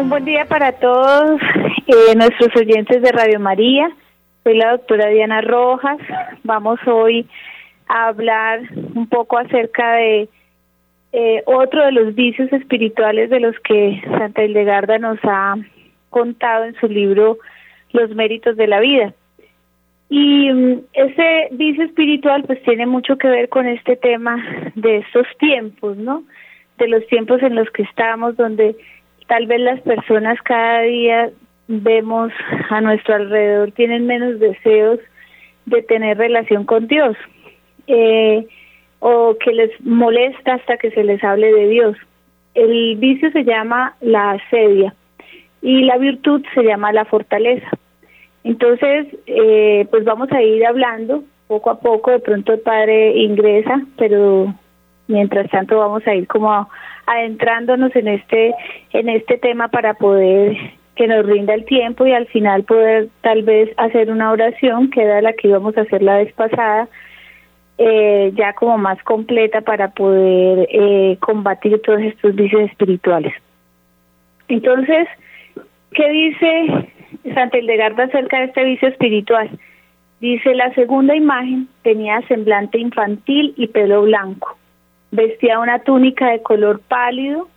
Un buen día para todos eh, nuestros oyentes de Radio María. Soy la doctora Diana Rojas. Vamos hoy a hablar un poco acerca de eh, otro de los vicios espirituales de los que Santa Hildegarda nos ha contado en su libro Los méritos de la vida. Y mm, ese vicio espiritual pues tiene mucho que ver con este tema de estos tiempos, ¿no? De los tiempos en los que estamos, donde tal vez las personas cada día vemos a nuestro alrededor tienen menos deseos de tener relación con Dios eh, o que les molesta hasta que se les hable de Dios. El vicio se llama la asedia y la virtud se llama la fortaleza. Entonces, eh, pues vamos a ir hablando poco a poco, de pronto el padre ingresa, pero mientras tanto vamos a ir como adentrándonos en este en este tema para poder que nos rinda el tiempo y al final poder tal vez hacer una oración que era la que íbamos a hacer la vez pasada eh, ya como más completa para poder eh, combatir todos estos vicios espirituales. Entonces qué dice Santa Hildegarda acerca de este vicio espiritual dice la segunda imagen tenía semblante infantil y pelo blanco Vestía una túnica de color pálido,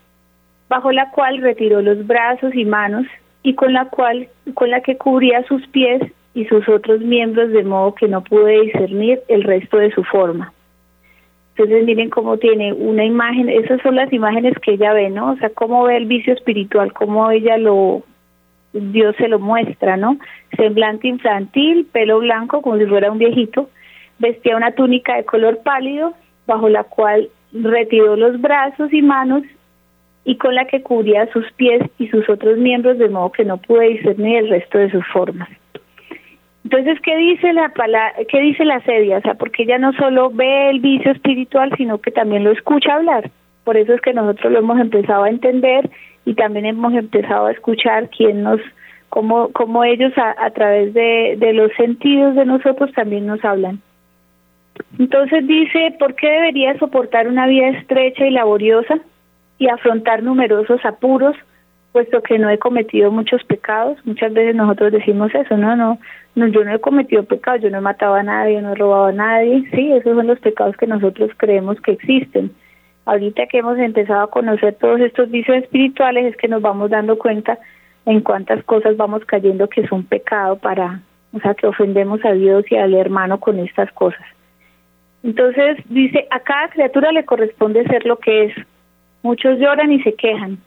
bajo la cual retiró los brazos y manos y con la cual con la que cubría sus pies y sus otros miembros de modo que no pude discernir el resto de su forma. Entonces miren cómo tiene una imagen, esas son las imágenes que ella ve, ¿no? O sea, cómo ve el vicio espiritual, cómo ella lo, Dios se lo muestra, ¿no? Semblante infantil, pelo blanco como si fuera un viejito, vestía una túnica de color pálido, bajo la cual retiró los brazos y manos y con la que cubría sus pies y sus otros miembros de modo que no pude discernir el resto de sus formas. Entonces, ¿qué dice la qué dice la sedia? O sea, porque ella no solo ve el vicio espiritual, sino que también lo escucha hablar. Por eso es que nosotros lo hemos empezado a entender y también hemos empezado a escuchar quién nos, cómo, cómo ellos a, través de los sentidos de nosotros también nos hablan. Entonces dice, ¿por qué debería soportar una vida estrecha y laboriosa y afrontar numerosos apuros, puesto que no he cometido muchos pecados? Muchas veces nosotros decimos eso, no, no, no yo no he cometido pecados, yo no he matado a nadie, no he robado a nadie, sí, esos son los pecados que nosotros creemos que existen. Ahorita que hemos empezado a conocer todos estos vicios espirituales es que nos vamos dando cuenta en cuántas cosas vamos cayendo que son pecado para, o sea, que ofendemos a Dios y al hermano con estas cosas. Entonces dice, a cada criatura le corresponde ser lo que es. Muchos lloran y se quejan,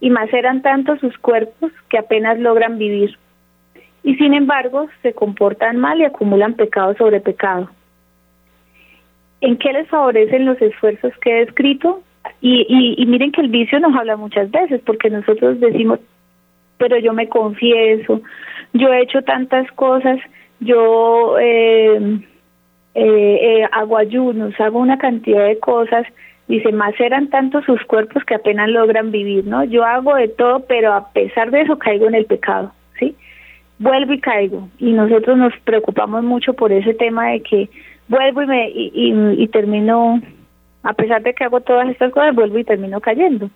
y maceran tanto sus cuerpos que apenas logran vivir. Y sin embargo, se comportan mal y acumulan pecado sobre pecado. ¿En qué les favorecen los esfuerzos que he escrito? Y, y, miren que el vicio nos habla muchas veces, porque nosotros decimos, pero yo me confieso, yo he hecho tantas cosas, yo eh, eh, eh, hago ayunos, hago una cantidad de cosas, dice, más eran tantos sus cuerpos que apenas logran vivir, ¿no? Yo hago de todo, pero a pesar de eso caigo en el pecado, ¿sí? Vuelvo y caigo. Y nosotros nos preocupamos mucho por ese tema de que vuelvo y, me, y, y termino, a pesar de que hago todas estas cosas, vuelvo y termino cayendo.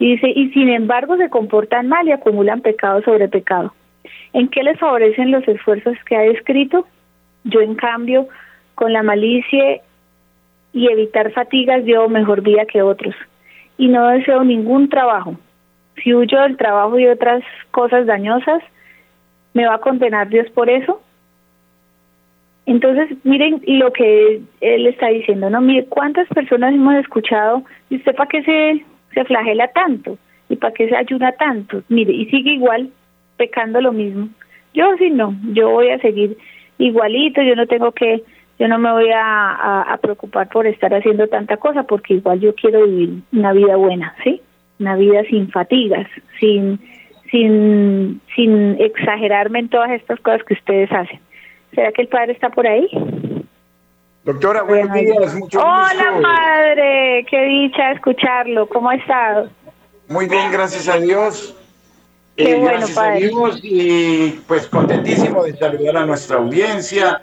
Y dice, y sin embargo se comportan mal y acumulan pecado sobre pecado. ¿En qué les favorecen los esfuerzos que ha escrito? Yo, en cambio, con la malicia y evitar fatigas llevo mejor vida que otros. Y no deseo ningún trabajo. Si huyo del trabajo y otras cosas dañosas, ¿me va a condenar Dios por eso? Entonces, miren lo que él está diciendo, ¿no? Mire, ¿cuántas personas hemos escuchado? ¿Y usted para qué se, se flagela tanto? ¿Y para qué se ayuda tanto? Mire, y sigue igual, pecando lo mismo. Yo sí no, yo voy a seguir igualito, yo no tengo que yo no me voy a, preocupar por estar haciendo tanta cosa porque igual yo quiero vivir una vida buena, ¿sí? Una vida sin fatigas, sin sin sin exagerarme en todas estas cosas que ustedes hacen. ¿Será que el padre está por ahí? Doctora, buenos días. Mucho Hola, padre. Qué dicha escucharlo. ¿Cómo ha estado? Muy bien, gracias a Dios. Qué eh, bueno, gracias padre. a Dios y pues contentísimo de saludar a nuestra audiencia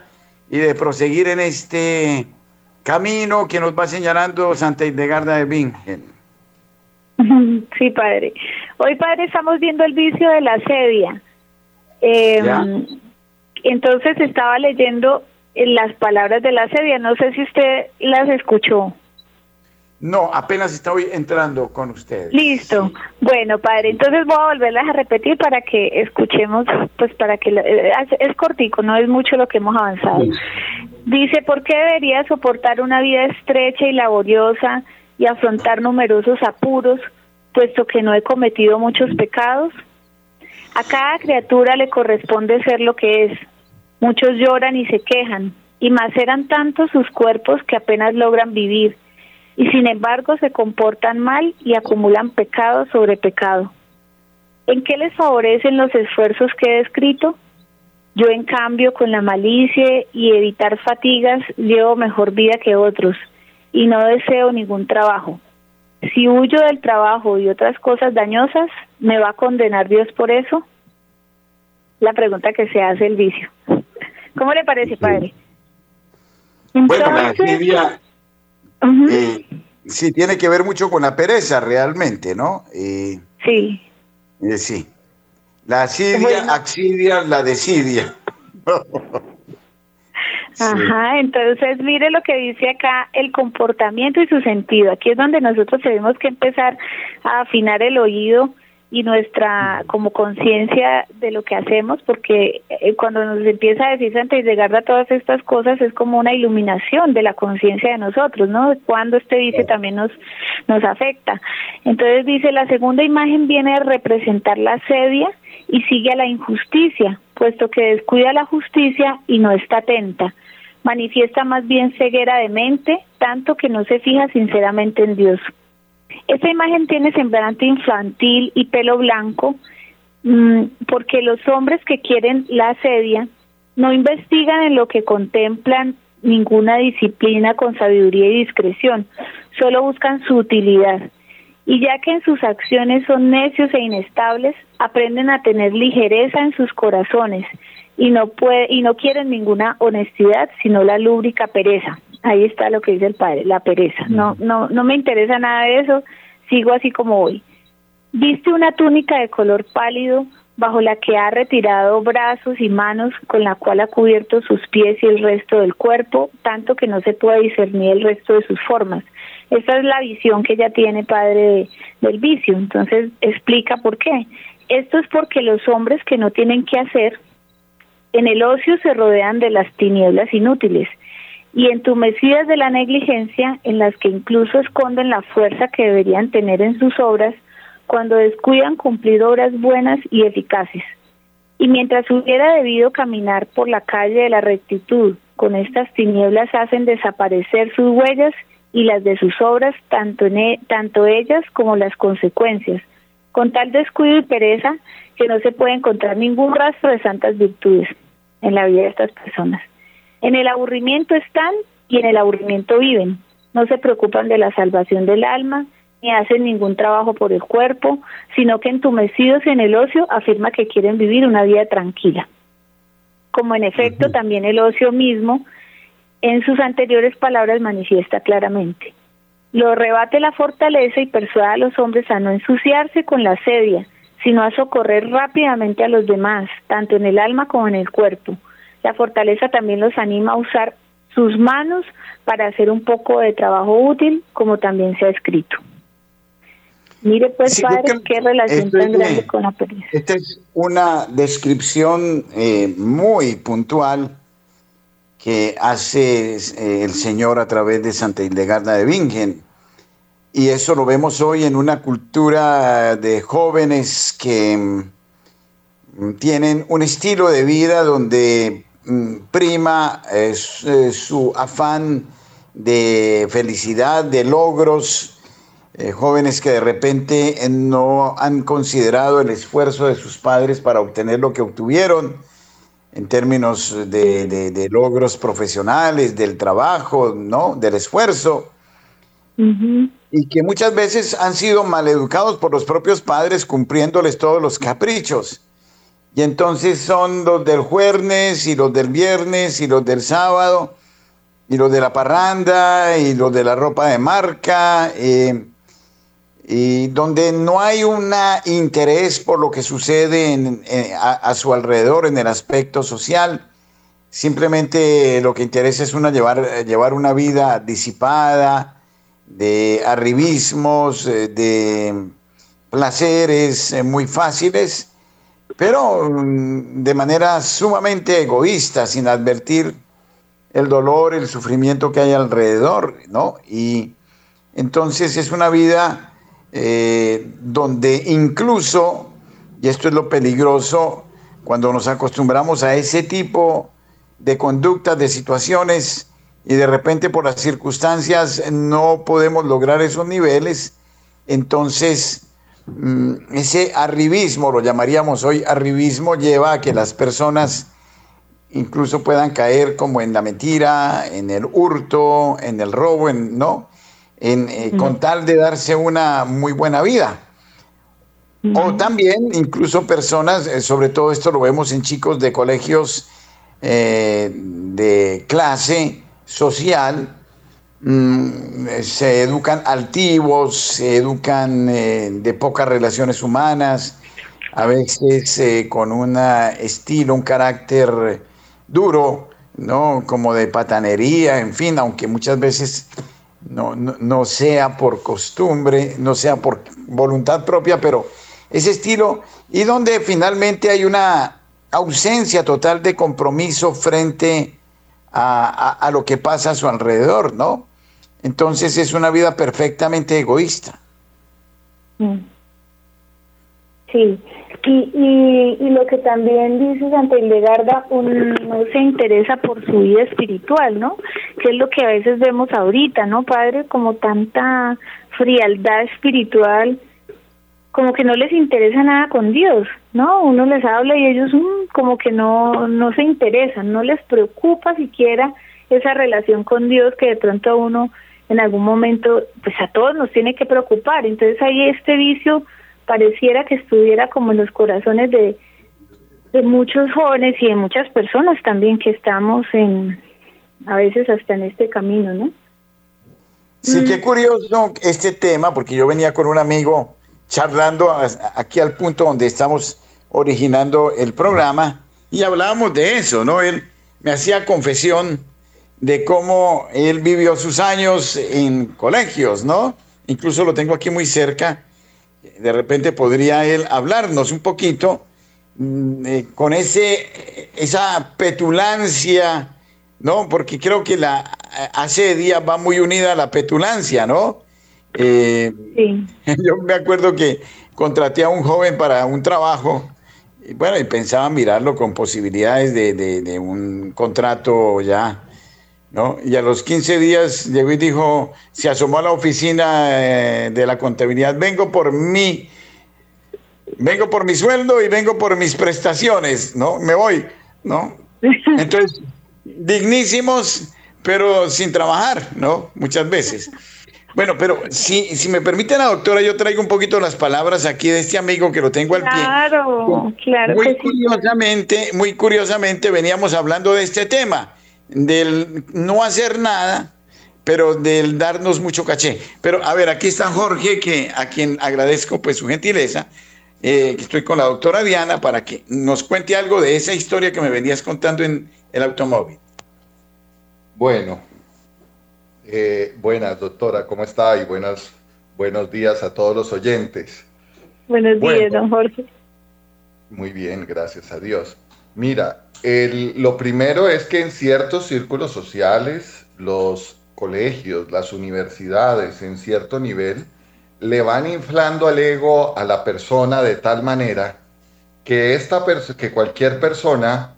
y de proseguir en este camino que nos va señalando Santa Hildegarda de Bingen. Sí, padre. Hoy, padre, estamos viendo el vicio de la sedia. Em, entonces estaba leyendo las palabras de la sedia. No sé si usted las escuchó. No, apenas estoy entrando con ustedes. Listo. Bueno, padre, entonces voy a volverlas a repetir para que escuchemos, pues para que eh, es cortico, no es mucho lo que hemos avanzado. Dice, ¿por qué debería soportar una vida estrecha y laboriosa y afrontar numerosos apuros, puesto que no he cometido muchos pecados? A cada criatura le corresponde ser lo que es. Muchos lloran y se quejan, y más eran tantos sus cuerpos que apenas logran vivir y sin embargo se comportan mal y acumulan pecado sobre pecado. ¿En qué les favorecen los esfuerzos que he descrito? Yo en cambio con la malicia y evitar fatigas llevo mejor vida que otros y no deseo ningún trabajo. Si huyo del trabajo y otras cosas dañosas, ¿me va a condenar Dios por eso? La pregunta que se hace el vicio. ¿Cómo le parece, padre? bueno, eh, sí, tiene que ver mucho con la pereza realmente, ¿no? sí. Eh, sí. La asidia, axidia, la desidia. Ajá, entonces mire lo que dice acá el comportamiento y su sentido. Aquí es donde nosotros tenemos que empezar a afinar el oído y nuestra como conciencia de lo que hacemos, porque eh, cuando nos empieza a decir Santa a todas estas cosas es como una iluminación de la conciencia de nosotros, ¿no? Cuando este dice también nos, nos afecta. Entonces dice, la segunda imagen viene a representar la sedia y sigue a la injusticia, puesto que descuida la justicia y no está atenta. Manifiesta más bien ceguera de mente, tanto que no se fija sinceramente en Dios. Esta imagen tiene semblante infantil y pelo blanco mm, porque los hombres que quieren la sedia no investigan en lo que contemplan ninguna disciplina con sabiduría y discreción, solo buscan su utilidad. Y ya que en sus acciones son necios e inestables, aprenden a tener ligereza en sus corazones y no puede, y no quieren ninguna honestidad, sino la lúbrica pereza. Ahí está lo que dice el padre, la pereza. No, no, no me interesa nada de eso, sigo así como voy. Viste una túnica de color pálido bajo la que ha retirado brazos y manos con la cual ha cubierto sus pies y el resto del cuerpo, tanto que no se puede discernir el resto de sus formas. Esta es la visión que ella tiene, padre, del vicio. Entonces, explica por qué. Esto es porque los hombres que no tienen qué hacer, en el ocio se rodean de las tinieblas inútiles y entumecidas de la negligencia en las que incluso esconden la fuerza que deberían tener en sus obras cuando descuidan cumplir obras buenas y eficaces. Y mientras hubiera debido caminar por la calle de la rectitud, con estas tinieblas hacen desaparecer sus huellas y las de sus obras, tanto, e, tanto ellas como las consecuencias, con tal descuido y pereza que no se puede encontrar ningún rastro de santas virtudes en la vida de estas personas. En el aburrimiento están y en el aburrimiento viven. No se preocupan de la salvación del alma, ni hacen ningún trabajo por el cuerpo, sino que entumecidos en el ocio afirma que quieren vivir una vida tranquila. Como en efecto también el ocio mismo en sus anteriores palabras manifiesta claramente. Lo rebate la fortaleza y persuade a los hombres a no ensuciarse con la sedia, sino a socorrer rápidamente a los demás, tanto en el alma como en el cuerpo, la fortaleza también los anima a usar sus manos para hacer un poco de trabajo útil, como también se ha escrito. Mire pues, padre, qué relación tan grande con la pereza. Esta es una descripción eh, muy puntual que hace eh, el Señor a través de Santa Hildegarda de Bingen. Y eso lo vemos hoy en una cultura de jóvenes que mm, tienen un estilo de vida donde prima es, su afán de felicidad, de logros, eh, jóvenes que de repente eh, no han considerado el esfuerzo de sus padres para obtener lo que obtuvieron en términos de, logros profesionales, del trabajo, ¿no? del esfuerzo. Y que muchas veces han sido maleducados por los propios padres cumpliéndoles todos los caprichos. Y entonces son los del jueves y los del viernes y los del sábado y los de la parranda y los de la ropa de marca. Eh, y donde no hay un interés por lo que sucede a, su alrededor en el aspecto social. Simplemente lo que interesa es una llevar, llevar una vida disipada, de arribismos, eh, de placeres eh, muy fáciles, pero mm, de manera sumamente egoísta, sin advertir el dolor, el sufrimiento que hay alrededor, ¿no? Y entonces es una vida eh, donde incluso, y esto es lo peligroso, cuando nos acostumbramos a ese tipo de conductas, de situaciones, y de repente por las circunstancias no podemos lograr esos niveles, entonces ese arribismo, lo llamaríamos hoy arribismo, lleva a que las personas incluso puedan caer como en la mentira, en el hurto, en el robo, en, ¿no? En, eh, Con tal de darse una muy buena vida. O también incluso personas, eh, sobre todo esto lo vemos en chicos de colegios eh, de clase social, mm, se educan altivos, se educan de pocas relaciones humanas, a veces con un estilo, un carácter duro, ¿no? Como de patanería, en fin, aunque muchas veces no, no, sea por costumbre, no sea por voluntad propia, pero ese estilo, y donde finalmente hay una ausencia total de compromiso frente a, lo que pasa a su alrededor, ¿no? Entonces es una vida perfectamente egoísta. Mm. Sí, y, y, lo que también dice Santa Hildegarda, un, no se interesa por su vida espiritual, ¿no? Que es lo que a veces vemos ahorita, ¿no, padre? Como tanta frialdad espiritual, como que no les interesa nada con Dios, ¿no? Uno les habla y ellos mm, como que no, no se interesan, no les preocupa siquiera esa relación con Dios que de pronto a uno en algún momento, pues a todos nos tiene que preocupar. Entonces hay este vicio pareciera que estuviera como en los corazones de, de muchos jóvenes y de muchas personas también que estamos en, a veces hasta en este camino, ¿no? Sí, qué mm. curioso este tema, porque yo venía con un amigo charlando aquí al punto donde estamos originando el programa y hablábamos de eso, ¿no? Él me hacía confesión de cómo él vivió sus años en colegios, ¿no? Incluso lo tengo aquí muy cerca de repente podría él hablarnos un poquito mm, eh, con ese, esa petulancia, ¿no? Porque creo que la hace días va muy unida a la petulancia, ¿no? Eh, sí. Yo me acuerdo que contraté a un joven para un trabajo, y bueno, y pensaba mirarlo con posibilidades de, de un contrato ya ¿no? Y a los 15 días llegó y dijo, se asomó a la oficina eh, de la contabilidad, vengo por mí, vengo por mi sueldo y vengo por mis prestaciones, ¿no? Me voy, ¿no? Entonces, dignísimos, pero sin trabajar, ¿no? Muchas veces. Bueno, pero si, si me permite la doctora, yo traigo un poquito las palabras aquí de este amigo que lo tengo al pie. Claro, claro. Muy curiosamente, muy curiosamente veníamos hablando de este tema del no hacer nada, pero del darnos mucho caché. Pero a ver, aquí está Jorge, que, a quien agradezco pues su gentileza. Eh, estoy con la doctora Diana para que nos cuente algo de esa historia que me venías contando en el automóvil. Bueno, eh, buenas doctora, ¿cómo está? Y buenos, buenos días a todos los oyentes. Buenos días, don Jorge. Muy bien, gracias a Dios. Mira, lo primero es que en ciertos círculos sociales, los colegios, las universidades, en cierto nivel, le van inflando al ego a la persona de tal manera que, esta que cualquier persona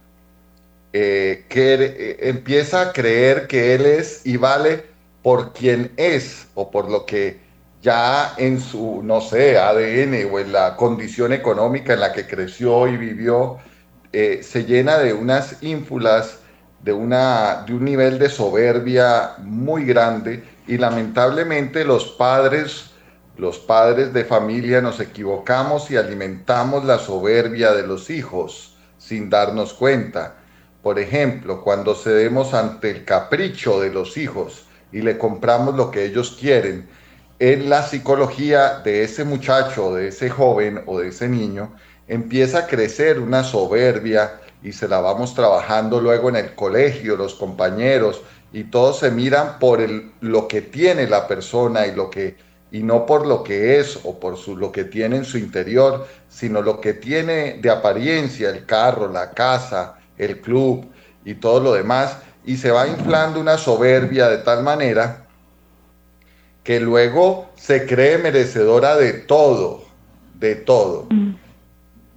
eh, que, eh, empieza a creer que él es y vale por quien es o por lo que ya en su, no sé, ADN o en la condición económica en la que creció y vivió, eh, se llena de unas ínfulas, de, una, de un nivel de soberbia muy grande y lamentablemente los padres, los padres de familia nos equivocamos y alimentamos la soberbia de los hijos sin darnos cuenta. Por ejemplo, cuando cedemos ante el capricho de los hijos y le compramos lo que ellos quieren, en la psicología de ese muchacho, de ese joven o de ese niño, empieza a crecer una soberbia y se la vamos trabajando luego en el colegio, los compañeros, y todos se miran por el, lo que tiene la persona y, lo que, y no por lo que es o por su, lo que tiene en su interior, sino lo que tiene de apariencia, el carro, la casa, el club y todo lo demás, y se va inflando una soberbia de tal manera que luego se cree merecedora de todo, de todo. Mm.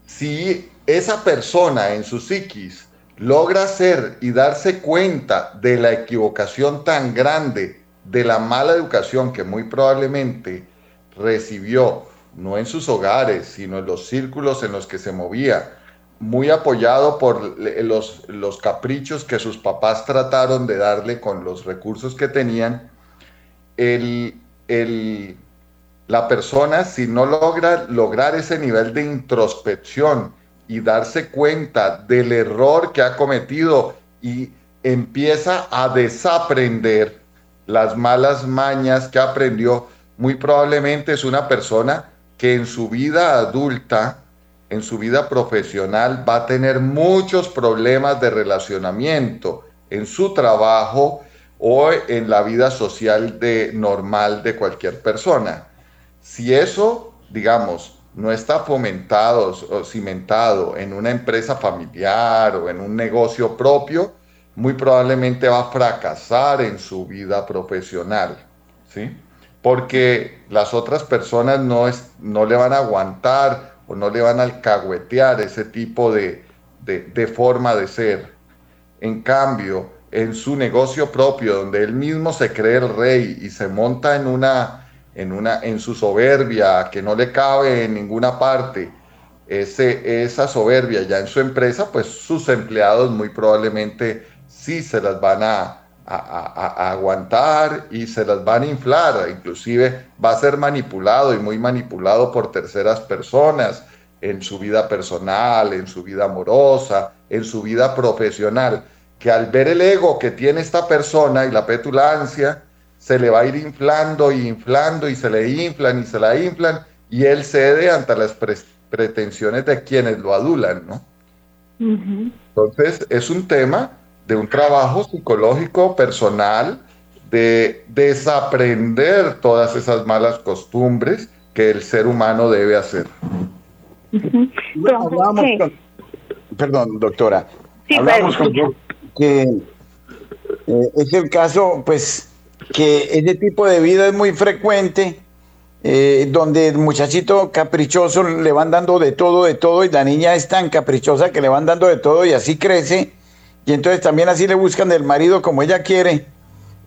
Si esa persona en su psiquis logra ser y darse cuenta de la equivocación tan grande, de la mala educación que muy probablemente recibió, no en sus hogares, sino en los círculos en los que se movía, muy apoyado por los, los caprichos que sus papás trataron de darle con los recursos que tenían, el, el, la persona, si no logra lograr ese nivel de introspección y darse cuenta del error que ha cometido y empieza a desaprender las malas mañas que aprendió, muy probablemente es una persona que en su vida adulta, en su vida profesional, va a tener muchos problemas de relacionamiento en su trabajo, o en la vida social de, normal de cualquier persona. Si eso, digamos, no está fomentado o cimentado en una empresa familiar o en un negocio propio, muy probablemente va a fracasar en su vida profesional, ¿sí? Porque las otras personas no, es, no le van a aguantar o no le van a alcahuetear ese tipo de, de forma de ser. En cambio, en su negocio propio, donde él mismo se cree el rey y se monta en una, en una, en su soberbia que no le cabe en ninguna parte, ese, esa soberbia ya en su empresa, pues sus empleados muy probablemente sí se las van a, a, aguantar y se las van a inflar, inclusive va a ser manipulado y muy manipulado por terceras personas en su vida personal, en su vida amorosa, en su vida profesional que al ver el ego que tiene esta persona y la petulancia, se le va a ir inflando y inflando y se le inflan y se la inflan y él cede ante las pretensiones de quienes lo adulan, ¿no? Entonces es un tema de un trabajo psicológico personal, de desaprender todas esas malas costumbres que el ser humano debe hacer. perdón, doctora. hablamos con, que eh, es el caso, pues, que ese tipo de vida es muy frecuente, eh, donde el muchachito caprichoso le van dando de todo, de todo, y la niña es tan caprichosa que le van dando de todo y así crece, y entonces también así le buscan el marido como ella quiere,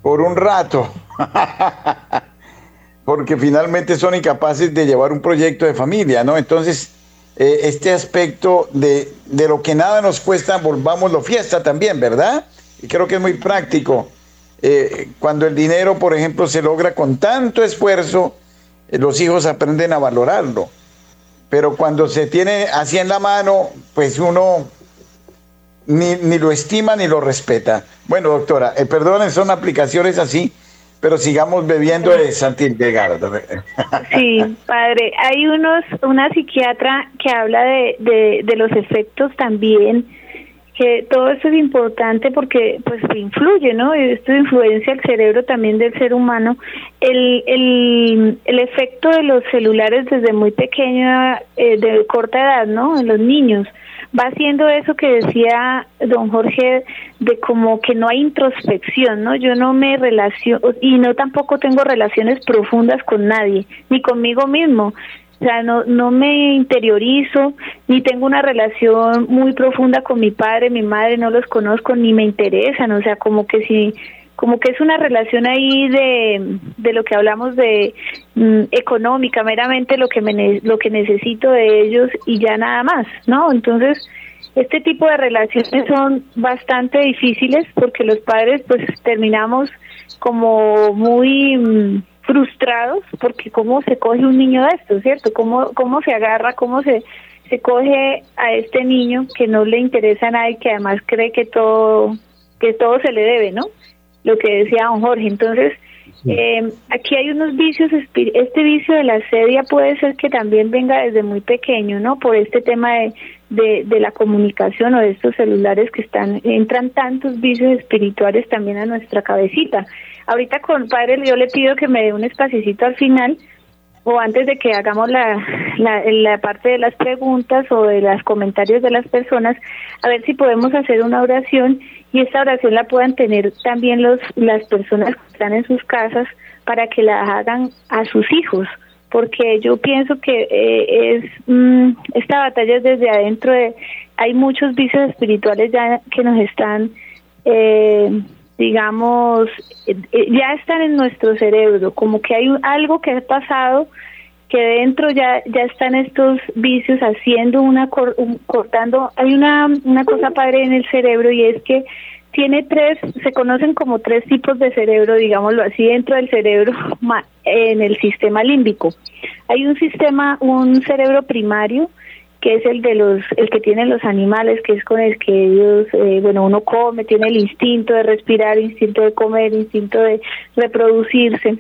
por un rato, porque finalmente son incapaces de llevar un proyecto de familia, ¿no? Entonces, eh, este aspecto de, de, lo que nada nos cuesta, volvámoslo fiesta también, ¿verdad? Y creo que es muy práctico. Eh, cuando el dinero, por ejemplo, se logra con tanto esfuerzo, eh, los hijos aprenden a valorarlo. Pero cuando se tiene así en la mano, pues uno ni, ni lo estima ni lo respeta. Bueno, doctora, perdonen, son aplicaciones así pero sigamos bebiendo de Santildegardo. Sí, padre, hay unos, una psiquiatra que habla de, de, los efectos también, que todo esto es importante porque pues influye, ¿no? Esto influencia el cerebro también del ser humano. El, el, el efecto de los celulares desde muy pequeño, eh, de corta edad, ¿no? En los niños va haciendo eso que decía don Jorge de como que no hay introspección, ¿no? Yo no me relaciono y no tampoco tengo relaciones profundas con nadie, ni conmigo mismo. O sea, no, no me interiorizo, ni tengo una relación muy profunda con mi padre, mi madre, no los conozco, ni me interesan. O sea, como que si como que es una relación ahí de, de lo que hablamos de mm, económica, meramente lo que me, lo que necesito de ellos y ya nada más, ¿no? Entonces, este tipo de relaciones son bastante difíciles porque los padres pues terminamos como muy mm, frustrados porque cómo se coge un niño de esto, ¿cierto? Cómo cómo se agarra, cómo se se coge a este niño que no le interesa a nadie, que además cree que todo que todo se le debe, ¿no? Lo que decía don Jorge. Entonces, Eh, aquí hay unos vicios, este vicio de la sedia puede ser que también venga desde muy pequeño, ¿no? Por este tema de, de, la comunicación o de estos celulares que están, entran tantos vicios espirituales también a nuestra cabecita. Ahorita con padre yo le pido que me dé un espacito al final o antes de que hagamos la, la, la, parte de las preguntas o de los comentarios de las personas, a ver si podemos hacer una oración y esta oración la puedan tener también los, las personas que están en sus casas para que la hagan a sus hijos, porque yo pienso que eh, es mm, esta batalla es desde adentro de, hay muchos vicios espirituales ya que nos están eh, digamos, eh, ya están en nuestro cerebro, como que hay algo que ha pasado que dentro ya ya están estos vicios haciendo una cortando hay una una cosa padre en el cerebro y es que tiene tres se conocen como tres tipos de cerebro digámoslo así dentro del cerebro en el sistema límbico. Hay un sistema un cerebro primario que es el de los el que tienen los animales que es con el que ellos eh, bueno uno come tiene el instinto de respirar instinto de comer instinto de reproducirse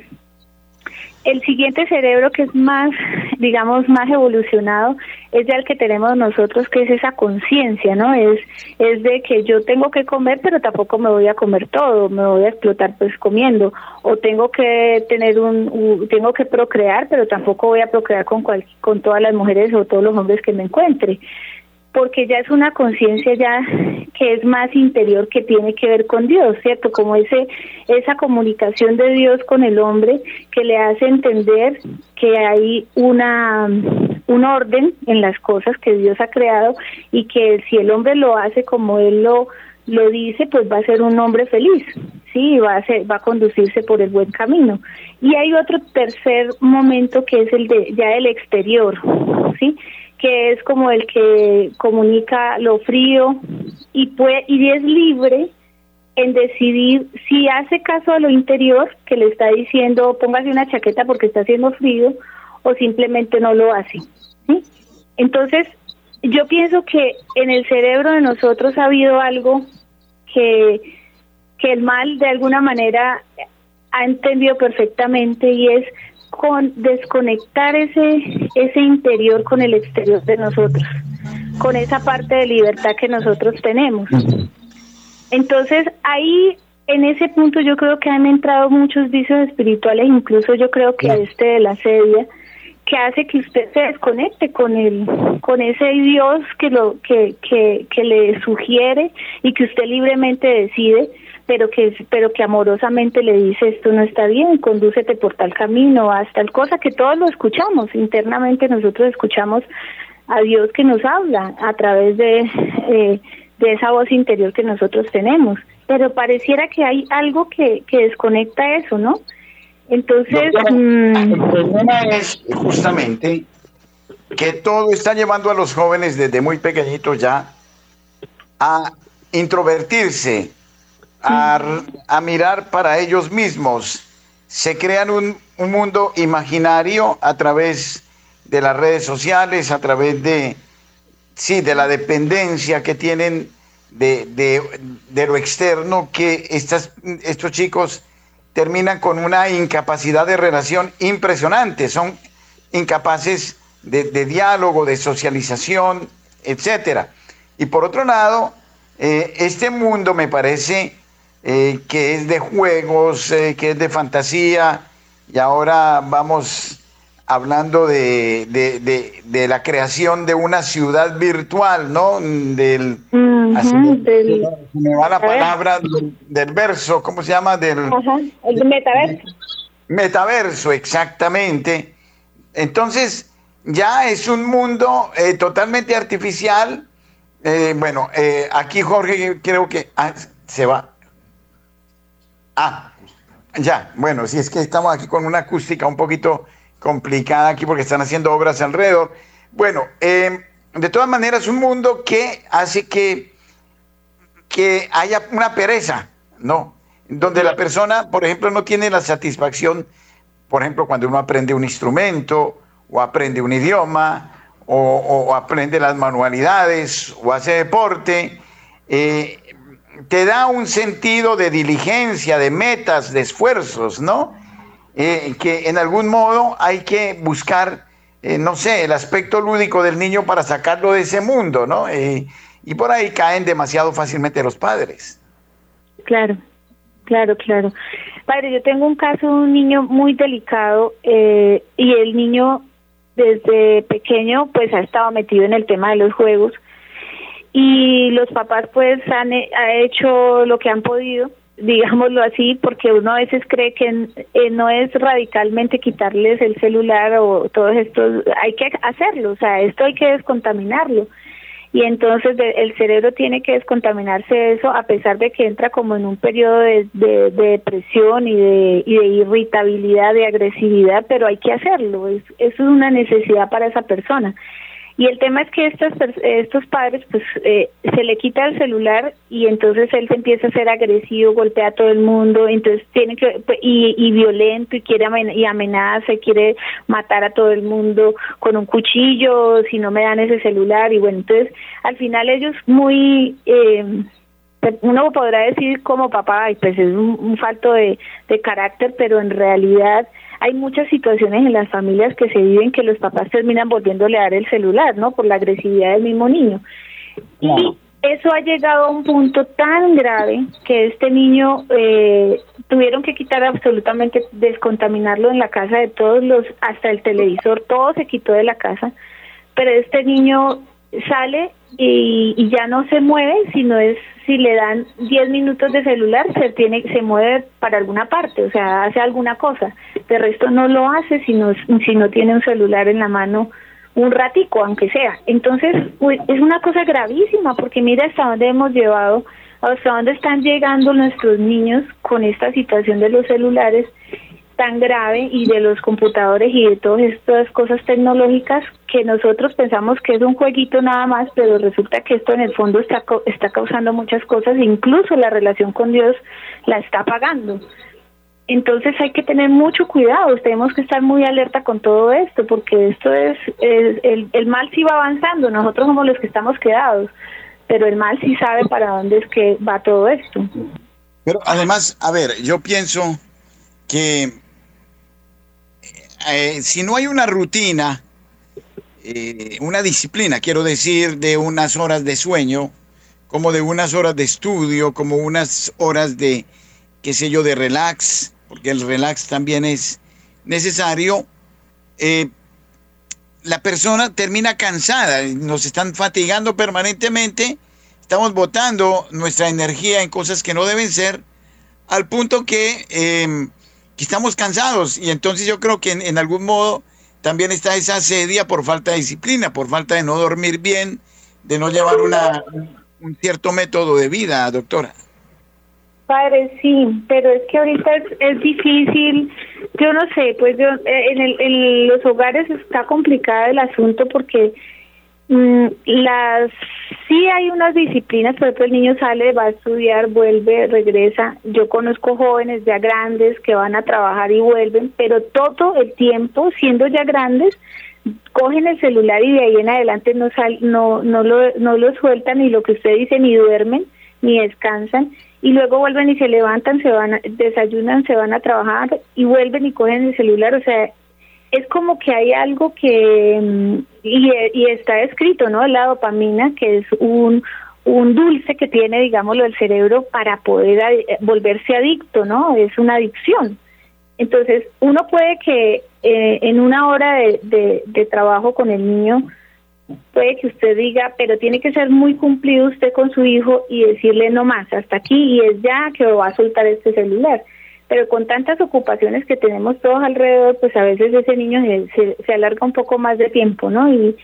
el siguiente cerebro que es más, digamos, más evolucionado es ya el que tenemos nosotros, que es esa conciencia, ¿no? Es, es de que yo tengo que comer, pero tampoco me voy a comer todo, me voy a explotar pues comiendo, o tengo que tener un, tengo que procrear, pero tampoco voy a procrear con con todas las mujeres o todos los hombres que me encuentre porque ya es una conciencia ya que es más interior que tiene que ver con Dios, ¿cierto? Como ese esa comunicación de Dios con el hombre que le hace entender que hay una un orden en las cosas que Dios ha creado y que si el hombre lo hace como él lo lo dice, pues va a ser un hombre feliz, sí, va a ser, va a conducirse por el buen camino. Y hay otro tercer momento que es el de ya el exterior, sí, que es como el que comunica lo frío y puede y es libre en decidir si hace caso a lo interior que le está diciendo póngase una chaqueta porque está haciendo frío o simplemente no lo hace. Entonces, yo pienso que en el cerebro de nosotros ha habido algo que, que el mal de alguna manera ha entendido perfectamente y es con desconectar ese ese interior con el exterior de nosotros, con esa parte de libertad que nosotros tenemos. Entonces, ahí en ese punto yo creo que han entrado muchos vicios espirituales, incluso yo creo que este de la sedia que hace que usted se desconecte con el con ese Dios que lo que, que, que le sugiere y que usted libremente decide pero que pero que amorosamente le dice esto no está bien, condúcete por tal camino, haz tal cosa que todos lo escuchamos, internamente nosotros escuchamos a Dios que nos habla a través de, eh, de esa voz interior que nosotros tenemos, pero pareciera que hay algo que, que desconecta eso, ¿no? Entonces... Mm, el problema es justamente que todo está llevando a los jóvenes desde muy pequeñitos ya a introvertirse, a, mirar para ellos mismos. Se crean un, mundo imaginario a través de las redes sociales, a través de, sí, de la dependencia que tienen de, de, lo externo, que estas, estos chicos terminan con una incapacidad de relación impresionante, son incapaces de, de diálogo, de socialización, etcétera. Y por otro lado, eh, este mundo me parece eh, que es de juegos, eh, que es de fantasía, y ahora vamos hablando de, de, la creación de una ciudad virtual, ¿no? Del, me va la palabra del, verso, ¿cómo se llama? Del, el metaverso. Metaverso, exactamente. Entonces, ya es un mundo eh, totalmente artificial. bueno, aquí Jorge creo que ah, se va. Ah, ya, bueno, si es que estamos aquí con una acústica un poquito complicada aquí porque están haciendo obras alrededor. Bueno, em, de todas maneras, un mundo que hace que, que haya una pereza, ¿no? Donde la persona, por ejemplo, no tiene la satisfacción, por ejemplo, cuando uno aprende un instrumento o aprende un idioma o, o aprende las manualidades o hace deporte. Eh, te da un sentido de diligencia, de metas, de esfuerzos, ¿no? eh, que en algún modo hay que buscar, eh, no sé, el aspecto lúdico del niño para sacarlo de ese mundo, ¿no? Eh, y por ahí caen demasiado fácilmente los padres. Claro, claro, claro. Padre, yo tengo un caso de un niño muy delicado y el niño desde pequeño pues ha estado metido en el tema de los juegos y los papás pues han hecho lo que han podido digámoslo así, porque uno a veces cree que eh, no es radicalmente quitarles el celular o todos estos, hay que hacerlo, o sea, esto hay que descontaminarlo. Y entonces el cerebro tiene que descontaminarse de eso a pesar de que entra como en un periodo de, de, depresión y de, y de irritabilidad, de agresividad, pero hay que hacerlo, es, eso es una necesidad para esa persona. Y el tema es que estos, estos padres, pues eh, se le quita el celular y entonces él se empieza a ser agresivo, golpea a todo el mundo, entonces tiene que, pues, y, y violento y quiere y amenaza y quiere matar a todo el mundo con un cuchillo si no me dan ese celular. Y bueno, entonces al final ellos muy. Eh, uno podrá decir como papá, pues es un, un falto de, de carácter, pero en realidad hay muchas situaciones en las familias que se viven que los papás terminan volviéndole a dar el celular, ¿no? Por la agresividad del mismo niño. Y eso ha llegado a un punto tan grave que este niño eh, tuvieron que quitar absolutamente, descontaminarlo en la casa de todos los, hasta el televisor, todo se quitó de la casa, pero este niño sale y, ya no se mueve, sino es si le dan 10 minutos de celular, se tiene se mueve para alguna parte, o sea, hace alguna cosa. De resto no lo hace si no, si no tiene un celular en la mano un ratico, aunque sea. Entonces, es una cosa gravísima porque mira hasta dónde hemos llevado, hasta dónde están llegando nuestros niños con esta situación de los celulares tan grave y de los computadores y de todas estas cosas tecnológicas que nosotros pensamos que es un jueguito nada más, pero resulta que esto en el fondo está, está causando muchas cosas, incluso la relación con Dios la está pagando. Entonces hay que tener mucho cuidado, tenemos que estar muy alerta con todo esto, porque esto es, el, el mal sí va avanzando, nosotros somos los que estamos quedados, pero el mal sí sabe para dónde es que va todo esto. Pero además, a ver, yo pienso que eh, si no hay una rutina, eh, una disciplina, quiero decir, de unas horas de sueño, como de unas horas de estudio, como unas horas de, qué sé yo, de relax, porque el relax también es necesario, eh, la persona termina cansada, nos están fatigando permanentemente, estamos botando nuestra energía en cosas que no deben ser, al punto que em, que estamos cansados y entonces yo creo que en, algún modo también está esa sedia por falta de disciplina, por falta de no dormir bien, de no llevar una, un cierto método de vida, doctora. Padre, sí, pero es que ahorita es, difícil, yo no sé, pues yo eh, en, el, en los hogares está complicado el asunto porque las sí hay unas disciplinas, por ejemplo el niño sale, va a estudiar, vuelve, regresa. Yo conozco jóvenes ya grandes que van a trabajar y vuelven, pero todo el tiempo, siendo ya grandes, cogen el celular y de ahí en adelante no sal, no no lo no sueltan ni lo que usted dice ni duermen ni descansan y luego vuelven y se levantan, se van, desayunan, se van a trabajar y vuelven y cogen el celular, o sea, es como que hay algo que, mm, y, está escrito, ¿no? La dopamina, que es un, un dulce que tiene, digámoslo, el cerebro para poder volverse adicto, ¿no? Es una adicción. Entonces, uno puede que eh, en una hora de, de, trabajo con el niño, puede que usted diga, pero tiene que ser muy cumplido usted con su hijo y decirle no más, hasta aquí y es ya que va a soltar este celular pero con tantas ocupaciones que tenemos todos alrededor, pues a veces ese niño se, se, alarga un poco más de tiempo, ¿no? Y,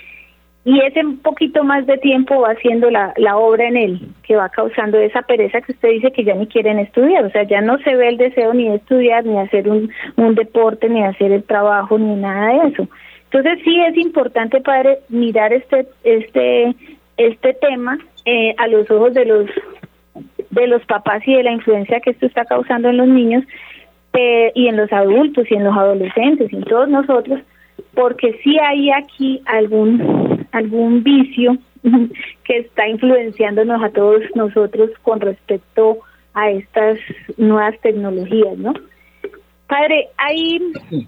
y ese poquito más de tiempo va haciendo la, la obra en él, que va causando esa pereza que usted dice que ya ni quieren estudiar, o sea, ya no se ve el deseo ni de estudiar, ni de hacer un, un deporte, ni de hacer el trabajo, ni nada de eso. Entonces sí es importante, padre, mirar este, este, este tema eh, a los ojos de los de los papás y de la influencia que esto está causando en los niños eh, y en los adultos y en los adolescentes y en todos nosotros, porque sí hay aquí algún algún vicio que está influenciándonos a todos nosotros con respecto a estas nuevas tecnologías, ¿no? Padre, ahí,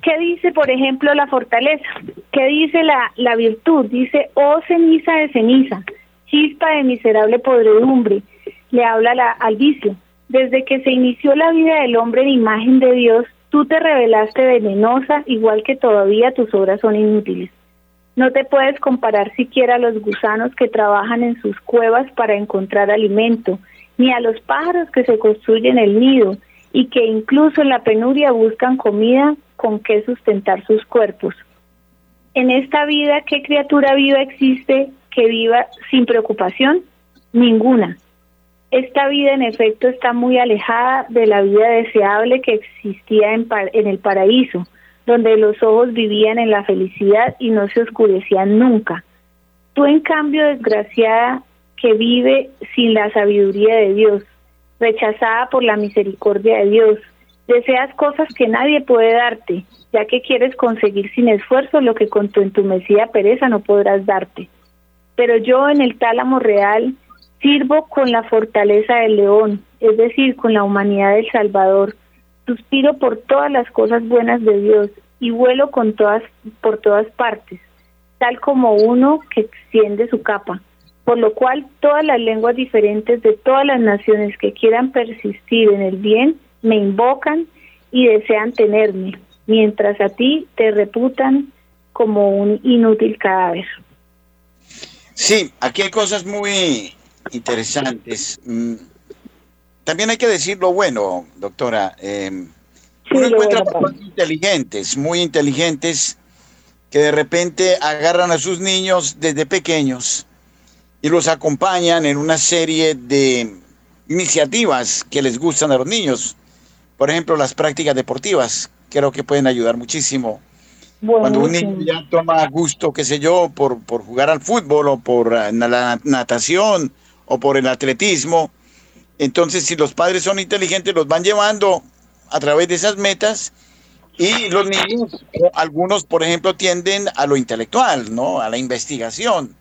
¿qué dice, por ejemplo, la fortaleza? ¿Qué dice la, la virtud? Dice, oh ceniza de ceniza, chispa de miserable podredumbre, le habla la, al vicio. Desde que se inició la vida del hombre en imagen de Dios, tú te revelaste venenosa, igual que todavía tus obras son inútiles. No te puedes comparar siquiera a los gusanos que trabajan en sus cuevas para encontrar alimento, ni a los pájaros que se construyen el nido, y que incluso en la penuria buscan comida con que sustentar sus cuerpos. En esta vida, ¿qué criatura viva existe que viva sin preocupación? Ninguna. Esta vida en efecto está muy alejada de la vida deseable que existía en, el paraíso, donde los ojos vivían en la felicidad y no se oscurecían nunca. Tú en cambio, desgraciada, que vive sin la sabiduría de Dios, rechazada por la misericordia de Dios. Deseas cosas que nadie puede darte, ya que quieres conseguir sin esfuerzo lo que con tu entumecida pereza no podrás darte. Pero yo en el tálamo real sirvo con la fortaleza del león, es decir, con la humanidad del Salvador. Suspiro por todas las cosas buenas de Dios y vuelo con todas por todas partes, tal como uno que extiende su capa por lo cual todas las lenguas diferentes de todas las naciones que quieran persistir en el bien me invocan y desean tenerme, mientras a ti te reputan como un inútil cadáver. Sí, aquí hay cosas muy interesantes. Mm, también hay que decir lo bueno, doctora. Eh, uno encuentra papás inteligentes, muy inteligentes, que de repente agarran a sus niños desde pequeños y los acompañan en una serie de iniciativas que les gustan a los niños. Por ejemplo, las prácticas deportivas, creo que pueden ayudar muchísimo. Cuando un niño ya toma gusto, qué sé yo, por, por jugar al fútbol o por eh, la natación o por el atletismo, entonces si los padres son inteligentes, los van llevando a través de esas metas y los niños, algunos, por ejemplo, tienden a lo intelectual, ¿no? A la investigación.